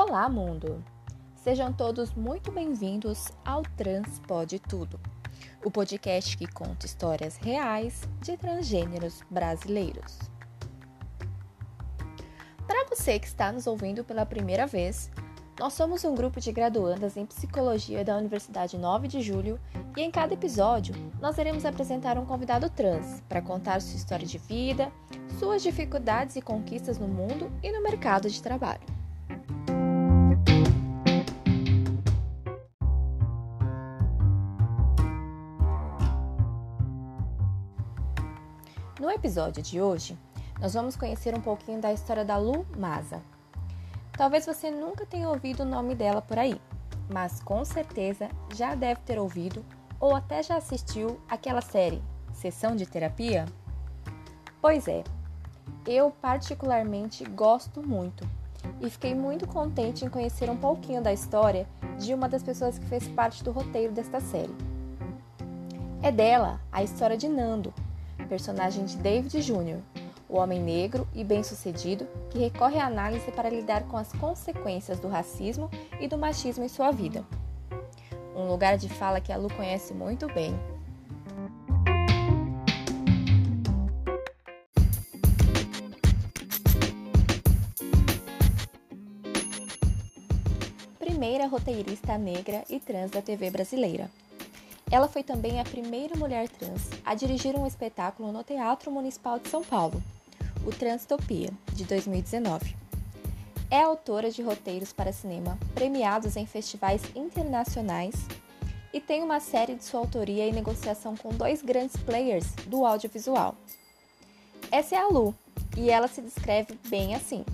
Olá, mundo! Sejam todos muito bem-vindos ao Trans Pode Tudo, o podcast que conta histórias reais de transgêneros brasileiros. Para você que está nos ouvindo pela primeira vez, nós somos um grupo de graduandas em psicologia da Universidade 9 de Julho e em cada episódio nós iremos apresentar um convidado trans para contar sua história de vida, suas dificuldades e conquistas no mundo e no mercado de trabalho. No episódio de hoje, nós vamos conhecer um pouquinho da história da Lu Maza, Talvez você nunca tenha ouvido o nome dela por aí, mas com certeza já deve ter ouvido ou até já assistiu aquela série Sessão de Terapia? Pois é, eu particularmente gosto muito e fiquei muito contente em conhecer um pouquinho da história de uma das pessoas que fez parte do roteiro desta série. É dela a história de Nando, personagem de David Jr., o homem negro e bem-sucedido que recorre à análise para lidar com as consequências do racismo e do machismo em sua vida. Um lugar de fala que a Lu conhece muito bem. Primeira roteirista negra e trans da TV brasileira. Ela foi também a primeira mulher trans a dirigir um espetáculo no Teatro Municipal de São Paulo, o Transtopia, de 2019. É autora de roteiros para cinema premiados em festivais internacionais e tem uma série de sua autoria em negociação com dois grandes players do audiovisual. Essa é a Lu e ela se descreve bem assim.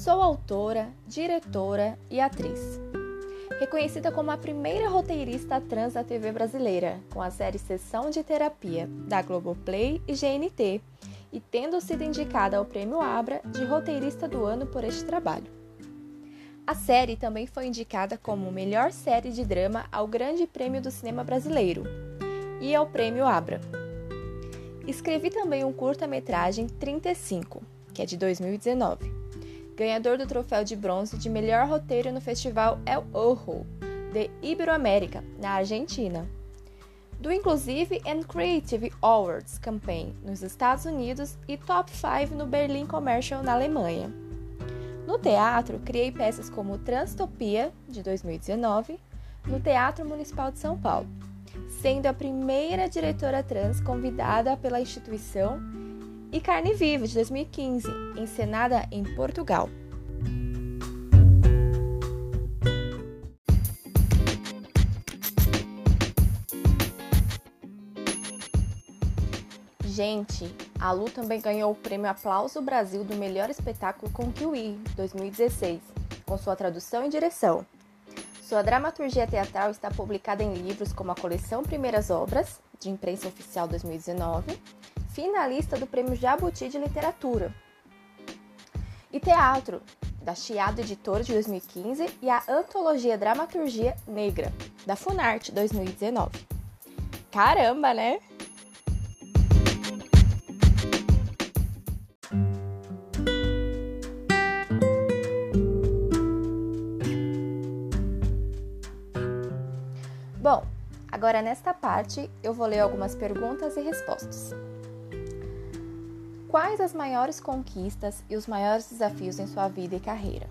Sou autora, diretora e atriz. Reconhecida como a primeira roteirista trans da TV brasileira, com a série Sessão de Terapia, da Globoplay e GNT, e tendo sido indicada ao Prêmio Abra de Roteirista do Ano por este trabalho. A série também foi indicada como melhor série de drama ao Grande Prêmio do Cinema Brasileiro e ao Prêmio Abra. Escrevi também um curta-metragem 35, que é de 2019 ganhador do troféu de bronze de melhor roteiro no festival El Ojo, de Iberoamérica, na Argentina. Do Inclusive and Creative Awards Campaign nos Estados Unidos e Top 5 no Berlin Commercial na Alemanha. No teatro, criei peças como Transtopia, de 2019, no Teatro Municipal de São Paulo, sendo a primeira diretora trans convidada pela instituição e Carne Viva, de 2015, encenada em Portugal. Gente, a Lu também ganhou o prêmio Aplauso Brasil do melhor espetáculo com Kiwi 2016, com sua tradução e direção. Sua dramaturgia teatral está publicada em livros como a coleção Primeiras Obras, de imprensa oficial 2019, finalista do Prêmio Jabuti de Literatura. E teatro, da Chiado Editora de 2015 e a Antologia Dramaturgia Negra, da Funarte 2019. Caramba, né? Bom, agora nesta parte eu vou ler algumas perguntas e respostas. Quais as maiores conquistas e os maiores desafios em sua vida e carreira?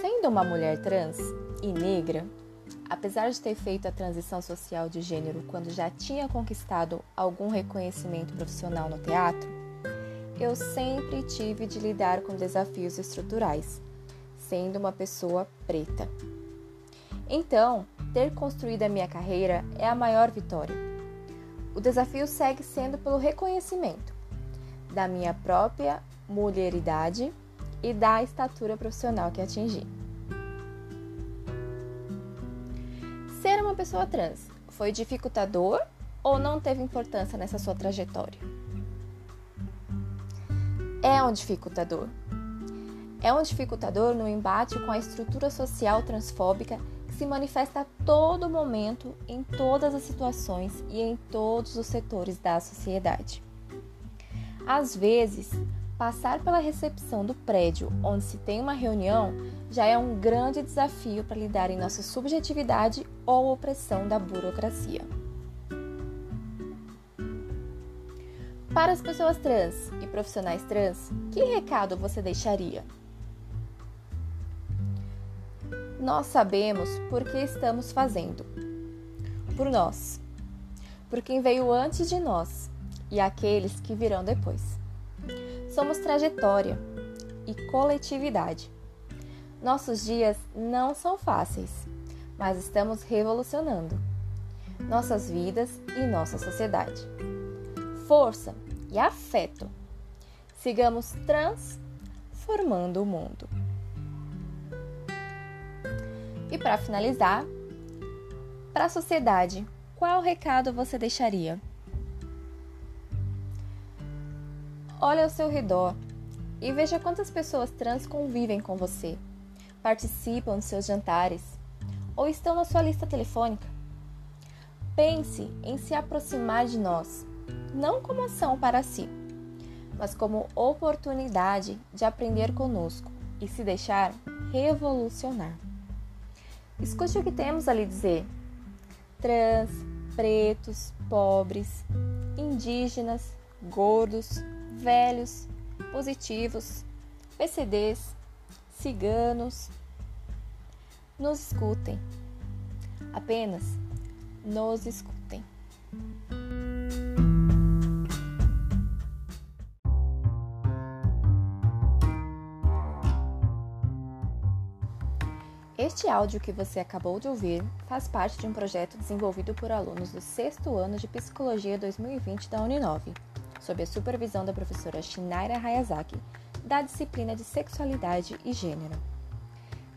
Sendo uma mulher trans e negra, apesar de ter feito a transição social de gênero quando já tinha conquistado algum reconhecimento profissional no teatro, eu sempre tive de lidar com desafios estruturais, sendo uma pessoa preta. Então, ter construído a minha carreira é a maior vitória o desafio segue sendo pelo reconhecimento da minha própria mulheridade e da estatura profissional que atingi. Ser uma pessoa trans foi dificultador ou não teve importância nessa sua trajetória? É um dificultador. É um dificultador no embate com a estrutura social transfóbica se manifesta a todo momento, em todas as situações e em todos os setores da sociedade. Às vezes, passar pela recepção do prédio onde se tem uma reunião já é um grande desafio para lidar em nossa subjetividade ou opressão da burocracia. Para as pessoas trans e profissionais trans, que recado você deixaria? Nós sabemos por que estamos fazendo. Por nós. Por quem veio antes de nós e aqueles que virão depois. Somos trajetória e coletividade. Nossos dias não são fáceis, mas estamos revolucionando nossas vidas e nossa sociedade. Força e afeto. Sigamos transformando o mundo. E para finalizar, para a sociedade, qual recado você deixaria? Olhe ao seu redor e veja quantas pessoas trans convivem com você, participam de seus jantares ou estão na sua lista telefônica. Pense em se aproximar de nós, não como ação para si, mas como oportunidade de aprender conosco e se deixar revolucionar. Escute o que temos a lhe dizer. Trans, pretos, pobres, indígenas, gordos, velhos, positivos, PCDs, ciganos. Nos escutem. Apenas nos escutem. Este áudio que você acabou de ouvir faz parte de um projeto desenvolvido por alunos do sexto ano de Psicologia 2020 da Uninove, sob a supervisão da professora Shinaira Hayazaki, da disciplina de Sexualidade e Gênero.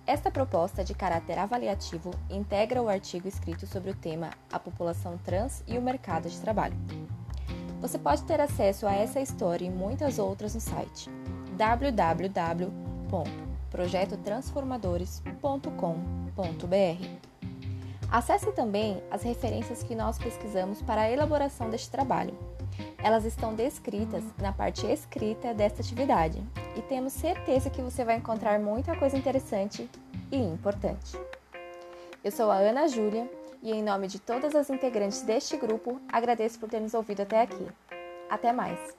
Esta proposta de caráter avaliativo integra o artigo escrito sobre o tema A população trans e o mercado de trabalho. Você pode ter acesso a essa história e muitas outras no site www projetotransformadores.com.br. Acesse também as referências que nós pesquisamos para a elaboração deste trabalho. Elas estão descritas na parte escrita desta atividade e temos certeza que você vai encontrar muita coisa interessante e importante. Eu sou a Ana Júlia e, em nome de todas as integrantes deste grupo, agradeço por ter nos ouvido até aqui. Até mais!